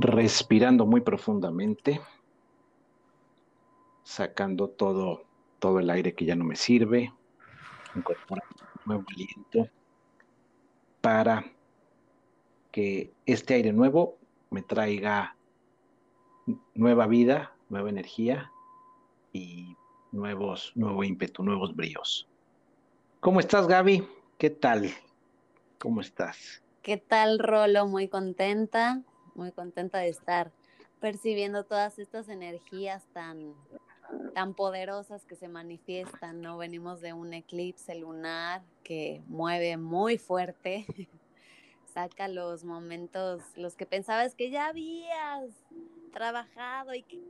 respirando muy profundamente, sacando todo, todo el aire que ya no me sirve, incorporando un nuevo aliento para que este aire nuevo me traiga nueva vida, nueva energía y nuevos, nuevo ímpetu, nuevos bríos. ¿Cómo estás, Gaby? ¿Qué tal? ¿Cómo estás? ¿Qué tal, Rolo? Muy contenta, muy contenta de estar percibiendo todas estas energías tan, tan poderosas que se manifiestan, ¿no? Venimos de un eclipse lunar que mueve muy fuerte, saca los momentos, los que pensabas que ya habías trabajado y que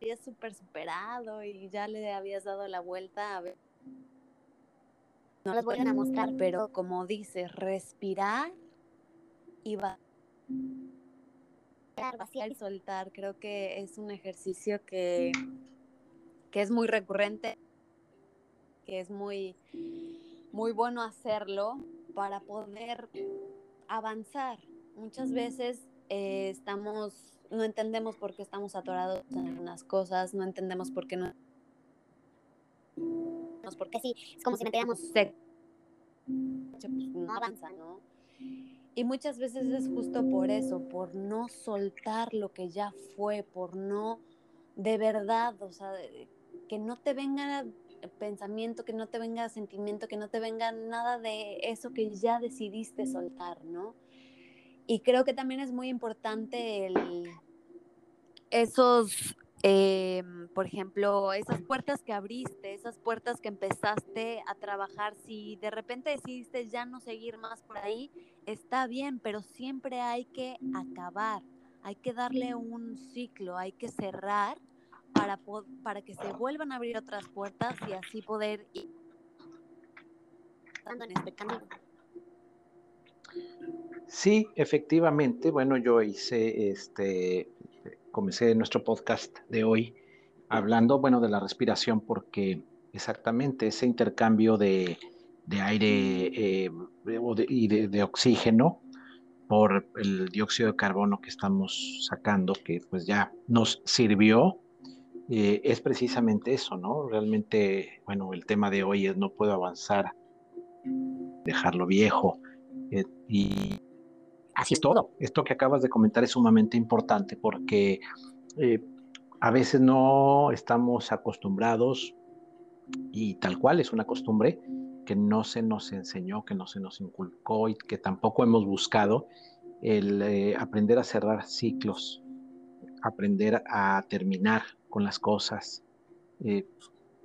habías super superado y ya le habías dado la vuelta a ver. No las voy a mostrar, pero como dices, respirar y va vaciar y soltar. Creo que es un ejercicio que, que es muy recurrente, que es muy, muy bueno hacerlo para poder avanzar. Muchas veces eh, estamos, no entendemos por qué estamos atorados en algunas cosas, no entendemos por qué no. Porque sí, es como si metiéramos pues, no avanza, ¿no? Y muchas veces es justo por eso, por no soltar lo que ya fue, por no de verdad, o sea, que no te venga pensamiento, que no te venga sentimiento, que no te venga nada de eso que ya decidiste soltar, ¿no? Y creo que también es muy importante el, esos Em, por ejemplo, esas puertas que abriste, esas puertas que empezaste a trabajar, si de repente decidiste ya no seguir más por ahí, está bien, pero siempre hay que acabar, hay que darle un ciclo, hay que cerrar para, para que se vuelvan a abrir otras puertas y así poder ir en este camino. Sí, efectivamente. Bueno, yo hice este comencé nuestro podcast de hoy hablando, bueno, de la respiración, porque exactamente ese intercambio de, aire eh, y de, oxígeno por el dióxido de carbono que estamos sacando, que pues ya nos sirvió, eh, es precisamente eso, ¿no? Realmente, bueno, el tema de hoy es no puedo avanzar, dejarlo viejo, eh, y así es todo. Esto que acabas de comentar es sumamente importante porque eh, a veces no estamos acostumbrados y tal cual es una costumbre que no se nos enseñó, que no se nos inculcó y que tampoco hemos buscado el eh, aprender a cerrar ciclos, aprender a terminar con las cosas. Eh,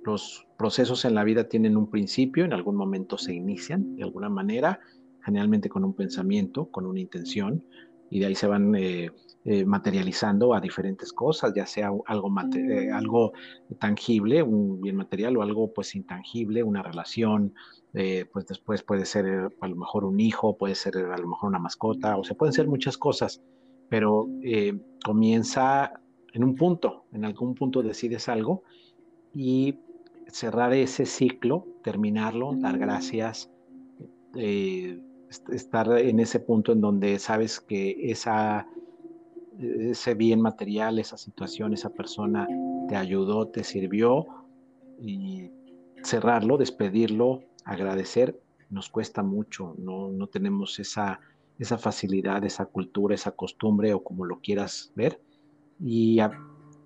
los procesos en la vida tienen un principio, en algún momento se inician de alguna manera, generalmente con un pensamiento, con una intención, y de ahí se van eh, eh, materializando a diferentes cosas, ya sea algo, eh, algo tangible, un bien material o algo pues intangible, una relación, pues después puede ser a lo mejor un hijo, puede ser a lo mejor una mascota, o sea, pueden ser muchas cosas, pero comienza en un punto, en algún punto decides algo y cerrar ese ciclo, terminarlo, dar gracias, estar en ese punto en donde sabes que esa, ese bien material, esa situación, esa persona te ayudó, te sirvió y cerrarlo, despedirlo, agradecer, nos cuesta mucho, no, no tenemos esa, esa facilidad, esa cultura, esa costumbre o como lo quieras ver. Y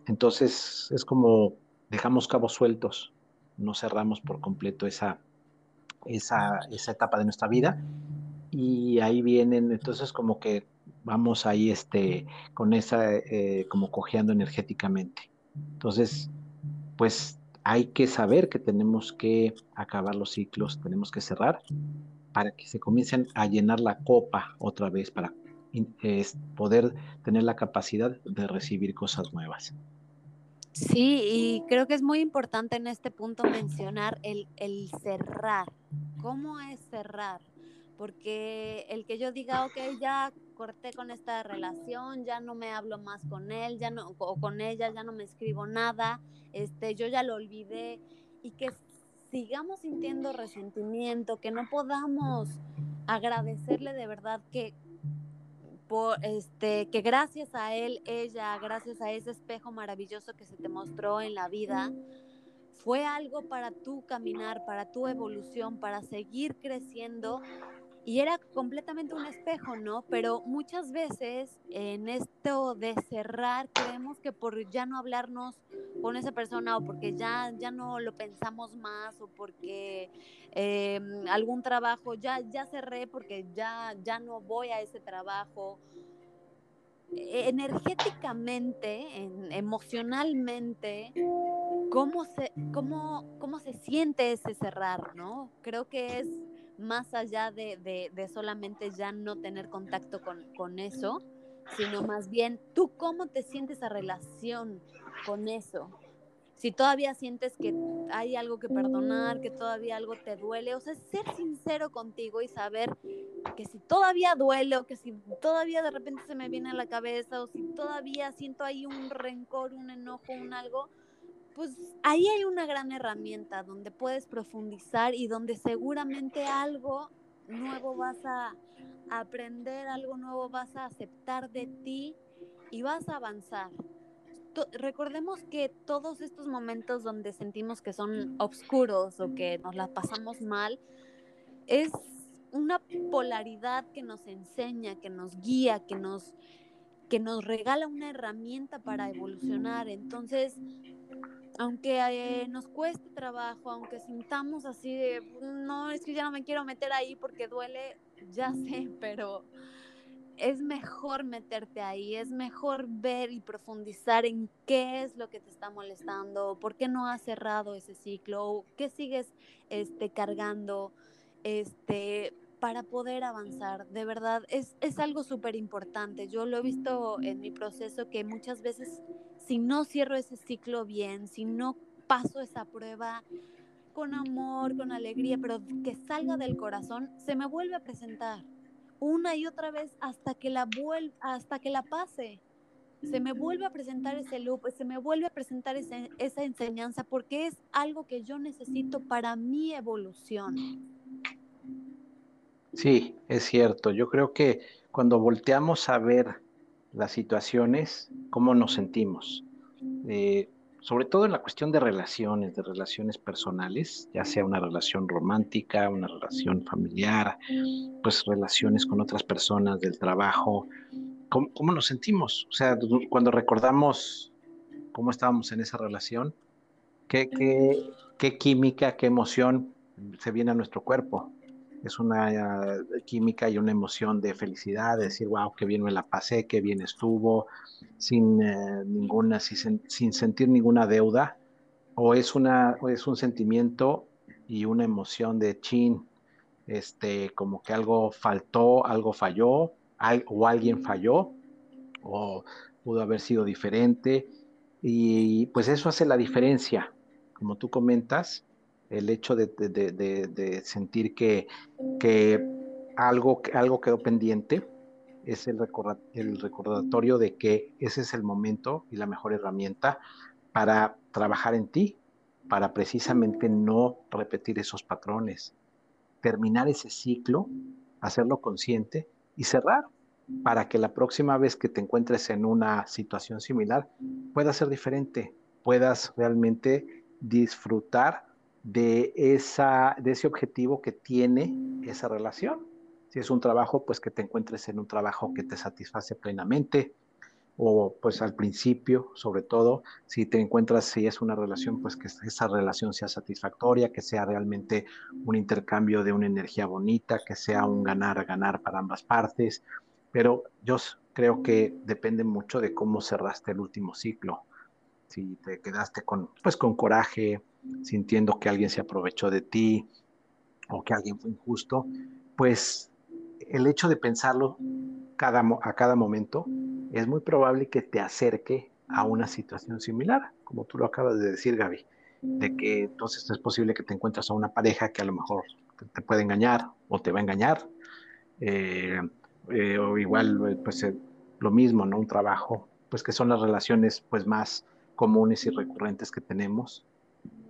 entonces es como dejamos cabos sueltos, no cerramos por completo esa, esa, esa etapa de nuestra vida y ahí vienen, entonces como que vamos ahí este, con esa, eh, como cojeando energéticamente. Entonces, pues hay que saber que tenemos que acabar los ciclos, tenemos que cerrar para que se comiencen a llenar la copa otra vez, para poder tener la capacidad de recibir cosas nuevas. Sí, y creo que es muy importante en este punto mencionar el, el cerrar. ¿Cómo es cerrar? Porque el que yo diga, ok, ya corté con esta relación, ya no me hablo más con él, ya no, o con ella, ya no me escribo nada, este, yo ya lo olvidé, y que sigamos sintiendo resentimiento, que no podamos agradecerle de verdad que, por este, que gracias a él, ella, gracias a ese espejo maravilloso que se te mostró en la vida, fue algo para tu caminar, para tu evolución, para seguir creciendo y era completamente un espejo, ¿no? Pero muchas veces en esto de cerrar creemos que por ya no hablarnos con esa persona o porque ya, ya no lo pensamos más o porque em, algún trabajo ya, ya cerré porque ya, ya no voy a ese trabajo. E, energéticamente, emocionalmente, ¿cómo se, cómo, cómo se siente ese cerrar, ¿no? Creo que es más allá de, solamente ya no tener contacto con, eso, sino más bien tú cómo te sientes a relación con eso. Si todavía sientes que hay algo que perdonar, que todavía algo te duele, o sea, ser sincero contigo y saber que si todavía duele o que si todavía de repente se me viene a la cabeza o si todavía siento ahí un rencor, un enojo, un algo, pues ahí hay una gran herramienta donde puedes profundizar y donde seguramente algo nuevo vas a aprender, algo nuevo vas a aceptar de ti y vas a avanzar. recordemos que todos estos momentos donde sentimos que son oscuros o que nos la pasamos mal, es una polaridad que nos enseña, que nos guía, que nos, que nos regala una herramienta para evolucionar. Entonces, aunque eh, nos cueste trabajo, aunque sintamos así de, no, es que ya no me quiero meter ahí porque duele, ya sé, pero es mejor meterte ahí, es mejor ver y profundizar en qué es lo que te está molestando, por qué no has cerrado ese ciclo, qué sigues este, cargando, este, para poder avanzar. De verdad, es, es algo súper importante. Yo lo he visto en mi proceso que muchas veces si no cierro ese ciclo bien, si no paso esa prueba con amor, con alegría, pero que salga del corazón, se me vuelve a presentar una y otra vez hasta que la hasta que la pase. Se me vuelve a presentar ese loop, se me vuelve a presentar esa enseñanza porque es algo que yo necesito para mi evolución. Sí, es cierto. Yo creo que cuando volteamos a ver las situaciones, cómo nos sentimos. Eh, sobre todo en la cuestión de relaciones, de relaciones personales, ya sea una relación romántica, una relación familiar, pues relaciones con otras personas del trabajo, ¿cómo, nos sentimos? O sea, cuando recordamos cómo estábamos en esa relación, qué, qué química, qué emoción se viene a nuestro cuerpo? Es una eh, química y una emoción de felicidad, de decir, wow, qué bien me la pasé, qué bien estuvo, sin eh, ninguna, sin, sentir ninguna deuda, o es, una, es un sentimiento y una emoción de chin, este, como que algo faltó, algo falló, o alguien falló, o pudo haber sido diferente, y pues eso hace la diferencia, como tú comentas, el hecho de, sentir que, que, algo, algo quedó pendiente es el, el recordatorio de que ese es el momento y la mejor herramienta para trabajar en ti, para precisamente no repetir esos patrones, terminar ese ciclo, hacerlo consciente y cerrar para que la próxima vez que te encuentres en una situación similar pueda ser diferente, puedas realmente disfrutar de, esa, de ese objetivo que tiene esa relación. Si es un trabajo, pues que te encuentres en un trabajo que te satisface plenamente, o pues al principio, sobre todo, si te encuentras, si es una relación, pues que esa relación sea satisfactoria, que sea realmente un intercambio de una energía bonita, que sea un ganar-ganar para ambas partes. Pero yo creo que depende mucho de cómo cerraste el último ciclo. Si te quedaste con, pues, con coraje, sintiendo que alguien se aprovechó de ti o que alguien fue injusto, pues el hecho de pensarlo cada, a cada momento es muy probable que te acerque a una situación similar, como tú lo acabas de decir, Gaby, de que entonces es posible que te encuentres a una pareja que a lo mejor te, puede engañar o te va a engañar, eh, eh, o igual, pues eh, lo mismo, ¿no? Un trabajo, pues que son las relaciones pues más comunes y recurrentes que tenemos,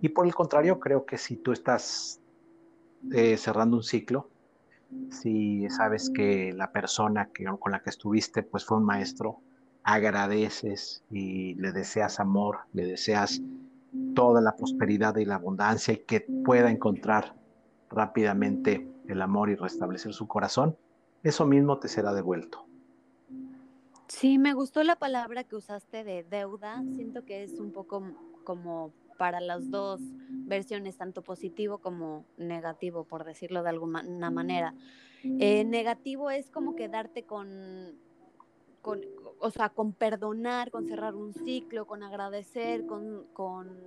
y por el contrario, creo que si tú estás eh, cerrando un ciclo, si sabes que la persona con la que estuviste pues fue un maestro, agradeces y le deseas amor, le deseas toda la prosperidad y la abundancia y que pueda encontrar rápidamente el amor y restablecer su corazón, eso mismo te será devuelto. Sí, me gustó la palabra que usaste de deuda. Siento que es un poco como para las dos versiones, tanto positivo como negativo, por decirlo de alguna manera. Eh, negativo es como quedarte con, con, o sea, con perdonar, con cerrar un ciclo, con agradecer, con, con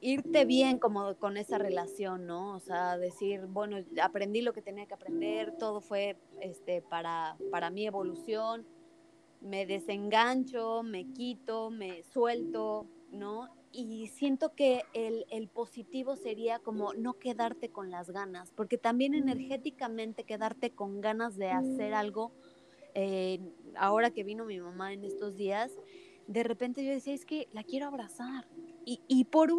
irte bien como con esa relación, ¿no? O sea, decir, bueno, aprendí lo que tenía que aprender, todo fue este, para, para mi evolución, me desengancho, me quito, me suelto, ¿no? Y siento que el, positivo sería como no quedarte con las ganas, porque también energéticamente quedarte con ganas de hacer algo, eh, ahora que vino mi mamá en estos días, de repente yo decía, es que la quiero abrazar. Y, y por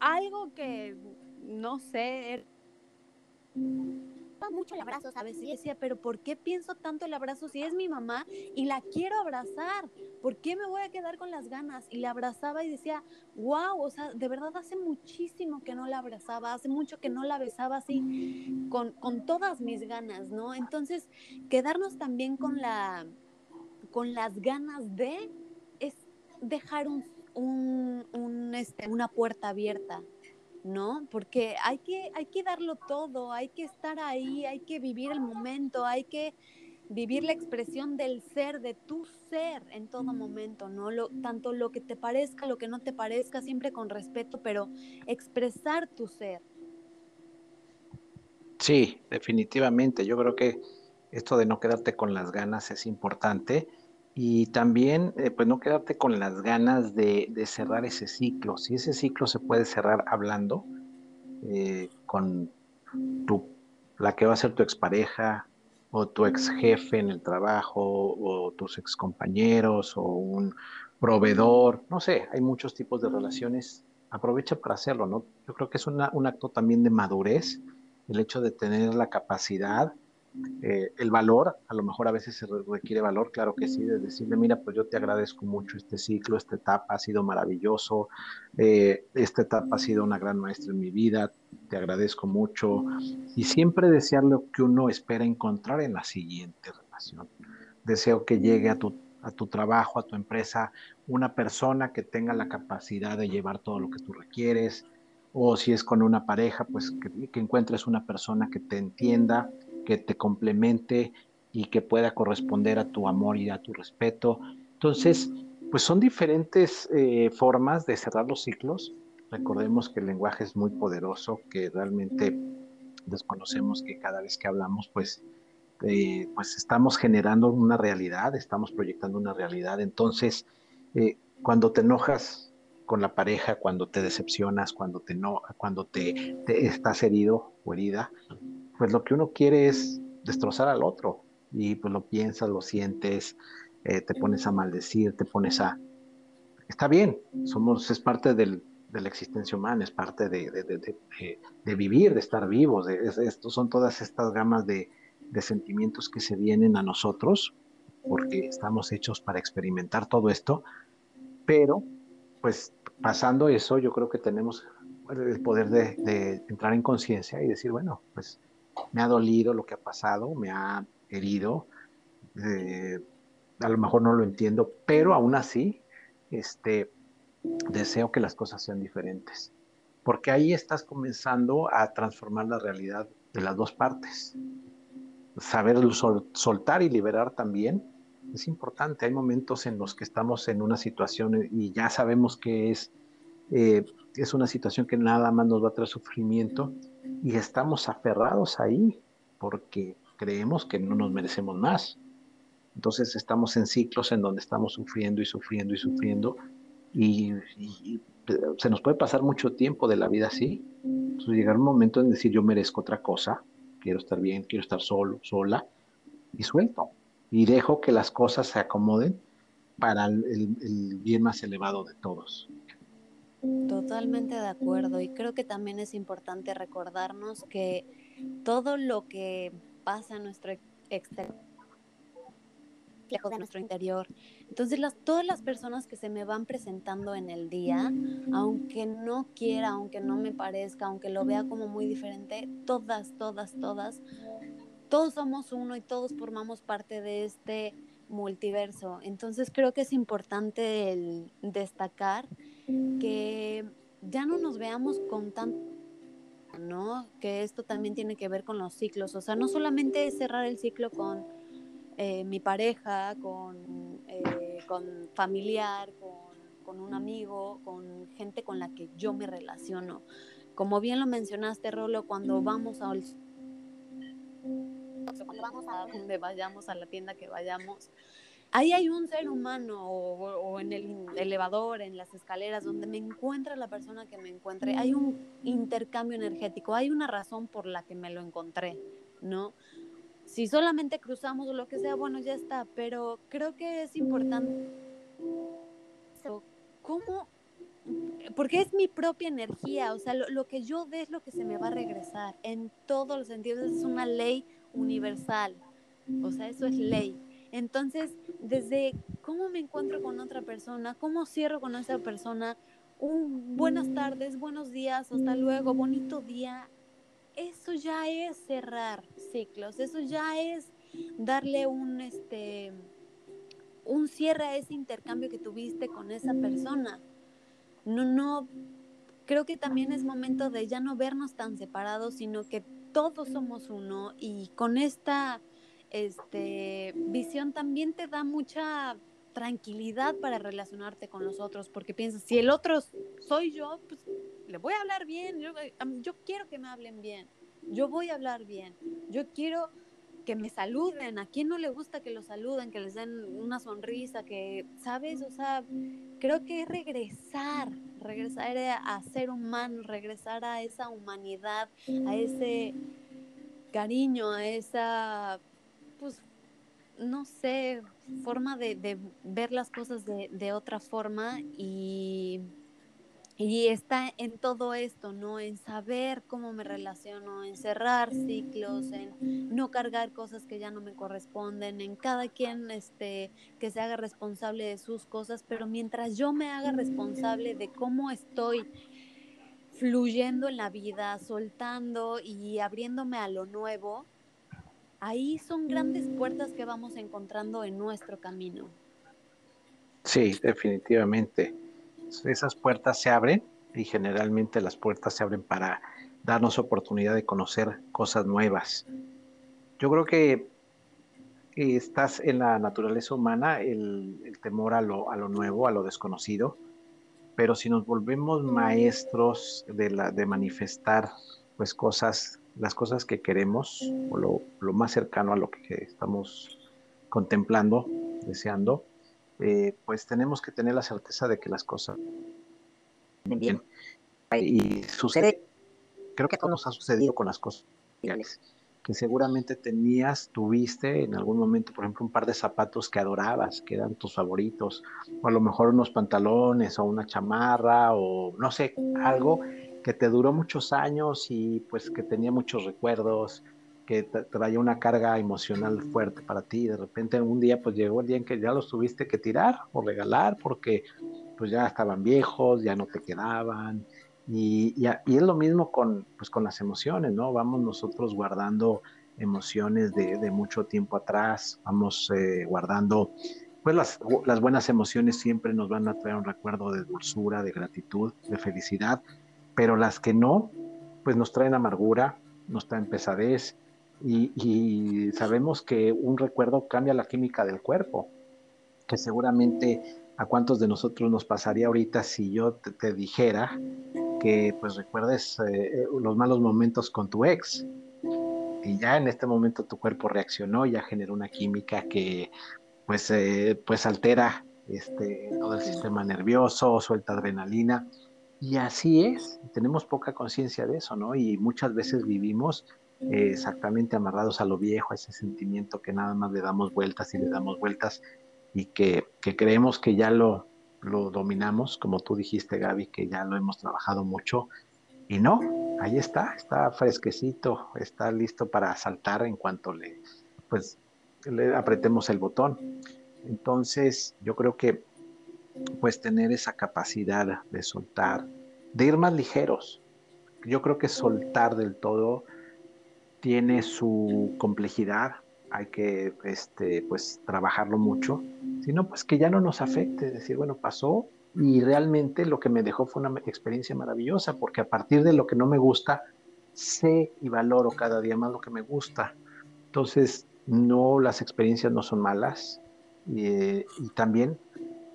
algo que, no sé, mucho el abrazo, ¿sabes? Y decía, pero ¿por qué pienso tanto el abrazo si es mi mamá y la quiero abrazar? ¿Por qué me voy a quedar con las ganas? Y la abrazaba y decía, wow, o sea, de verdad hace muchísimo que no la abrazaba, hace mucho que no la besaba así, con, con todas mis ganas, ¿no? Entonces, quedarnos también con la con las ganas de es dejar un, un, un este, una puerta abierta ¿no? Porque hay que, hay que darlo todo, hay que estar ahí, hay que vivir el momento, hay que vivir la expresión del ser, de tu ser en todo momento, ¿no? Lo, tanto lo que te parezca, lo que no te parezca, siempre con respeto, pero expresar tu ser. Sí, definitivamente. Yo creo que esto de no quedarte con las ganas es importante y también, eh, pues no quedarte con las ganas de, cerrar ese ciclo. Si ese ciclo se puede cerrar hablando eh, con tu, la que va a ser tu expareja o tu ex jefe en el trabajo o tus ex compañeros o un proveedor, no sé, hay muchos tipos de relaciones. Aprovecha para hacerlo, ¿no? Yo creo que es un acto también de madurez, el hecho de tener la capacidad eh, el valor, a lo mejor a veces se requiere valor, claro que sí, de decirle, mira, pues yo te agradezco mucho este ciclo, esta etapa ha sido maravilloso, eh, esta etapa ha sido una gran maestra en mi vida, te agradezco mucho, y siempre desear lo que uno espera encontrar en la siguiente relación. Deseo que llegue a tu, a tu trabajo, a tu empresa, una persona que tenga la capacidad de llevar todo lo que tú requieres, o si es con una pareja, pues que, que encuentres una persona que te entienda, que te complemente y que pueda corresponder a tu amor y a tu respeto. Entonces, pues son diferentes eh, formas de cerrar los ciclos. Recordemos que el lenguaje es muy poderoso, que realmente desconocemos que cada vez que hablamos, pues, eh, pues estamos generando una realidad, estamos proyectando una realidad. Entonces, eh, cuando te enojas con la pareja, cuando te decepcionas, cuando te no, cuando te, te estás herido o herida, pues lo que uno quiere es destrozar al otro. Y pues lo piensas, lo sientes, eh, te pones a maldecir, te pones a... Está bien, somos, es parte de la existencia humana, es parte de, de, vivir, de estar vivos, son todas estas gamas de, sentimientos que se vienen a nosotros, porque estamos hechos para experimentar todo esto, pero pues pasando eso, yo creo que tenemos el poder de, entrar en conciencia y decir, bueno, pues me ha dolido lo que ha pasado, me ha herido, eh, a lo mejor no lo entiendo, pero aún así, este, deseo que las cosas sean diferentes, porque ahí estás comenzando a transformar la realidad de las dos partes. Saber soltar y liberar también es importante. Hay momentos en los que estamos en una situación y ya sabemos que es, eh, es una situación que nada más nos va a traer sufrimiento y estamos aferrados ahí porque creemos que no nos merecemos más. Entonces estamos en ciclos en donde estamos sufriendo y sufriendo y sufriendo y, se nos puede pasar mucho tiempo de la vida así. Entonces llegar un momento en decir yo merezco otra cosa, quiero estar bien, quiero estar solo, sola y suelto y dejo que las cosas se acomoden para el bien más elevado de todos. Totalmente de acuerdo y creo que también es importante recordarnos que todo lo que pasa en nuestro exterior reflejo de nuestro interior. Entonces, las, todas las personas que se me van presentando en el día, aunque no quiera, aunque no me parezca, aunque lo vea como muy diferente, todas, todas, todas, todos somos uno y todos formamos parte de este multiverso. Entonces, creo que es importante el destacar que ya no nos veamos con tanto ¿no? Que esto también tiene que ver con los ciclos, o sea, no solamente es cerrar el ciclo con eh, mi pareja, con, eh, con familiar, con, un amigo, con gente con la que yo me relaciono. Como bien lo mencionaste, Rolo, cuando vamos a cuando vamos a donde vayamos, a la tienda que vayamos, ahí hay un ser humano o, o, en el elevador, en las escaleras, donde me encuentra la persona que me encuentre, hay un intercambio energético, hay una razón por la que me lo encontré, ¿no? si solamente cruzamos o lo que sea, bueno, ya está, pero creo que es importante. ¿Cómo? Porque es mi propia energía, o sea, lo, que yo dé es lo que se me va a regresar en todos los sentidos, es una ley universal, o sea, eso es ley. Entonces, desde cómo me encuentro con otra persona, cómo cierro con esa persona, un buenas tardes, buenos días, hasta luego, bonito día, eso ya es cerrar ciclos, eso ya es darle un, este, un cierre a ese intercambio que tuviste con esa persona. No, no, creo que también es momento de ya no vernos tan separados, sino que todos somos uno y con esta este, visión también te da mucha tranquilidad para relacionarte con los otros, porque piensas, si el otro soy yo, pues le voy a hablar bien, yo, yo quiero que me hablen bien, yo voy a hablar bien, yo quiero que me saluden, a quién no le gusta que lo saluden, que les den una sonrisa, que, ¿sabes? O sea, creo que es regresar, regresar a ser humano, regresar a esa humanidad, a ese cariño, a esa, pues, no sé, forma de, ver las cosas de, otra forma y, y, está en todo esto, ¿no? En saber cómo me relaciono, en cerrar ciclos, en no cargar cosas que ya no me corresponden, en cada quien este, que se haga responsable de sus cosas, pero mientras yo me haga responsable de cómo estoy fluyendo en la vida, soltando y abriéndome a lo nuevo, ahí son grandes puertas que vamos encontrando en nuestro camino. Sí, definitivamente. Esas puertas se abren y generalmente las puertas se abren para darnos oportunidad de conocer cosas nuevas. Yo creo que estás en la naturaleza humana el, temor a lo, a lo, nuevo, a lo desconocido, pero si nos volvemos maestros de, la, de manifestar pues cosas las cosas que queremos o lo, más cercano a lo que estamos contemplando, deseando, eh, pues tenemos que tener la certeza de que las cosas bien. Y sucede, creo que todo nos ha sucedido con las cosas que seguramente tenías, tuviste en algún momento, por ejemplo, un par de zapatos que adorabas, que eran tus favoritos, o a lo mejor unos pantalones o una chamarra o no sé, algo que te duró muchos años y pues que tenía muchos recuerdos, que traía una carga emocional fuerte para ti y de repente un día pues llegó el día en que ya los tuviste que tirar o regalar porque pues ya estaban viejos, ya no te quedaban y, y, es lo mismo con, pues, con las emociones, ¿no? Vamos nosotros guardando emociones de, de mucho tiempo atrás, vamos eh, guardando pues las, las buenas emociones siempre nos van a traer un recuerdo de dulzura, de gratitud, de felicidad, pero las que no, pues nos traen amargura, nos traen pesadez y, sabemos que un recuerdo cambia la química del cuerpo, que seguramente a cuántos de nosotros nos pasaría ahorita si yo te, dijera que pues recuerdes eh, los malos momentos con tu ex. Y ya en este momento tu cuerpo reaccionó, ya generó una química que pues, eh, pues altera este, todo el sistema nervioso, suelta adrenalina y así es, tenemos poca conciencia de eso, ¿no? Y muchas veces vivimos eh, exactamente amarrados a lo viejo, a ese sentimiento que nada más le damos vueltas y le damos vueltas y que, creemos que ya lo, lo dominamos, como tú dijiste, Gaby, que ya lo hemos trabajado mucho. Y no, ahí está, está fresquecito, está listo para saltar en cuanto le, pues, le apretemos el botón. Entonces, yo creo que, pues, tener esa capacidad de soltar, de ir más ligeros. Yo creo que soltar del todo tiene su complejidad, hay que, este, pues, trabajarlo mucho, sino pues que ya no nos afecte, decir, bueno, pasó, y realmente lo que me dejó fue una experiencia maravillosa, porque a partir de lo que no me gusta, sé y valoro cada día más lo que me gusta. Entonces, no, las experiencias no son malas. y también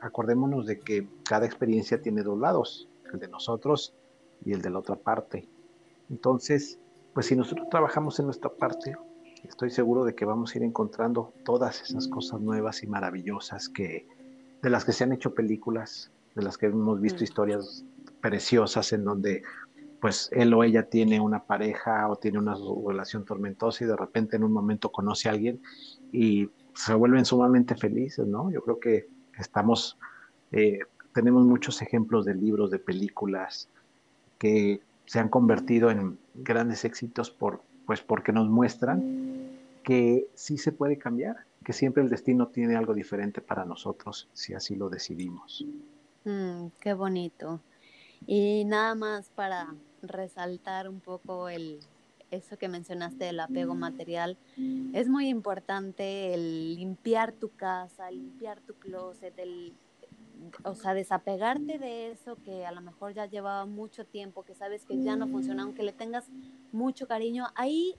acordémonos de que cada experiencia tiene dos lados, el de nosotros y el de la otra parte. Entonces, pues si nosotros trabajamos en nuestra parte, estoy seguro de que vamos a ir encontrando todas esas cosas nuevas y maravillosas que de las que se han hecho películas, de las que hemos visto mm. historias preciosas en donde pues él o ella tiene una pareja o tiene una relación tormentosa y de repente en un momento conoce a alguien y se vuelven sumamente felices, ¿no? Yo creo que estamos, eh, tenemos muchos ejemplos de libros, de películas que se han convertido en grandes éxitos por, pues porque nos muestran que sí se puede cambiar, que siempre el destino tiene algo diferente para nosotros si así lo decidimos. Mm, qué bonito. Y nada más para resaltar un poco el, eso que mencionaste del apego material, es muy importante el limpiar tu casa, limpiar tu closet, el, o sea, desapegarte de eso que a lo mejor ya llevaba mucho tiempo, que sabes que ya no funciona, aunque le tengas mucho cariño, ahí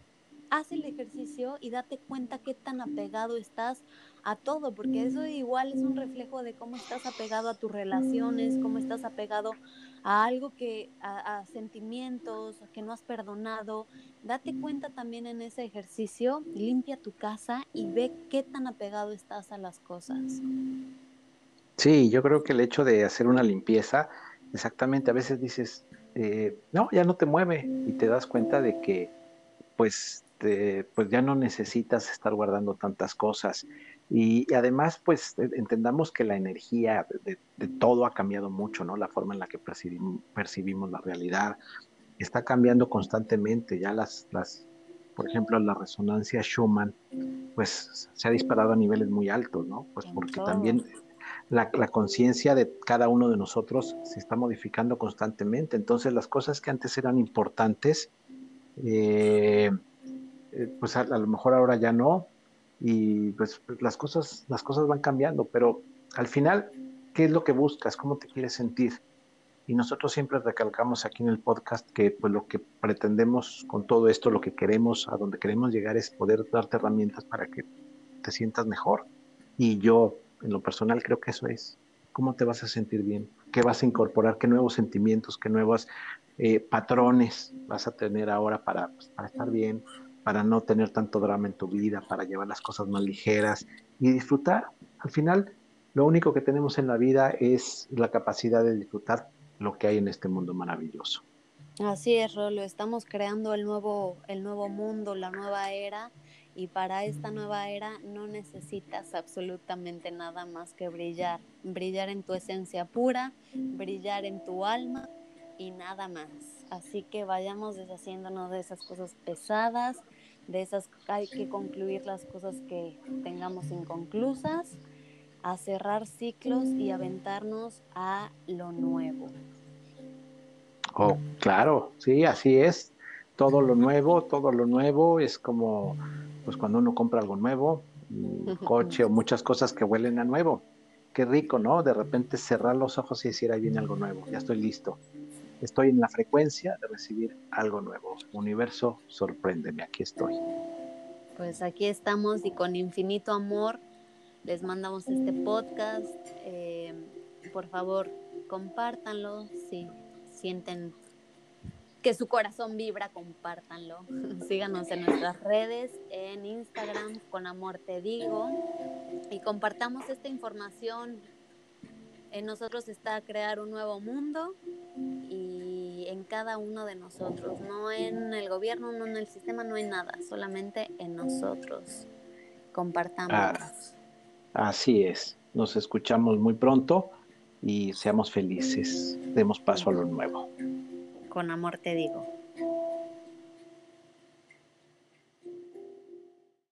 haz el ejercicio y date cuenta qué tan apegado estás a todo, porque eso igual es un reflejo de cómo estás apegado a tus relaciones, cómo estás apegado a algo que, a, sentimientos que no has perdonado. Date cuenta también en ese ejercicio, limpia tu casa y ve qué tan apegado estás a las cosas. Sí, yo creo que el hecho de hacer una limpieza, exactamente, a veces dices, eh, no, ya no te mueve y te das cuenta de que pues, pues ya no necesitas estar guardando tantas cosas y, además, pues e, entendamos que la energía de, todo ha cambiado mucho, ¿no? La forma en la que percibimos, la realidad está cambiando constantemente. Ya las, las, por ejemplo, la resonancia Schumann, pues se ha disparado a niveles muy altos, ¿no? Pues porque también la, conciencia de cada uno de nosotros se está modificando constantemente. Entonces, las cosas que antes eran importantes, eh, eh, pues a, lo mejor ahora ya no, y pues las cosas, las cosas van cambiando, pero al final, ¿qué es lo que buscas? ¿Cómo te quieres sentir? Y nosotros siempre recalcamos aquí en el podcast que pues lo que pretendemos con todo esto, lo que queremos, a donde queremos llegar es poder darte herramientas para que te sientas mejor. Y yo, en lo personal, creo que eso es. ¿Cómo te vas a sentir bien? ¿Qué vas a incorporar? ¿Qué nuevos sentimientos? ¿Qué nuevos eh, patrones vas a tener ahora para, pues, para estar bien? Para no tener tanto drama en tu vida, para llevar las cosas más ligeras y disfrutar. Al final, lo único que tenemos en la vida es la capacidad de disfrutar lo que hay en este mundo maravilloso. Así es, Rolo, estamos creando el nuevo, el nuevo mundo, la nueva era, y para esta nueva era no necesitas absolutamente nada más que brillar, brillar en tu esencia pura, brillar en tu alma y nada más. Así que vayamos deshaciéndonos de esas cosas pesadas, de esas hay que concluir las cosas que tengamos inconclusas, a cerrar ciclos y aventarnos a lo nuevo. Oh, claro, sí, así es. Todo lo nuevo, todo lo nuevo es como pues cuando uno compra algo nuevo, un coche o muchas cosas que huelen a nuevo. Qué rico, ¿no? De repente cerrar los ojos y decir, ahí viene algo nuevo, ya estoy listo estoy en la frecuencia de recibir algo nuevo. Universo, sorpréndeme, aquí estoy. Pues aquí estamos y con infinito amor les mandamos este podcast. Eh, por favor, compártanlo si sienten que su corazón vibra, compártanlo. Síganos en nuestras redes, en Instagram, con amor te digo, y compartamos esta información. En nosotros está crear un nuevo mundo y en cada uno de nosotros, no en el gobierno, no en el sistema, no en nada, solamente en nosotros. Compartamos. Ah, así es. Nos escuchamos muy pronto y seamos felices. Demos paso a lo nuevo. Con amor te digo.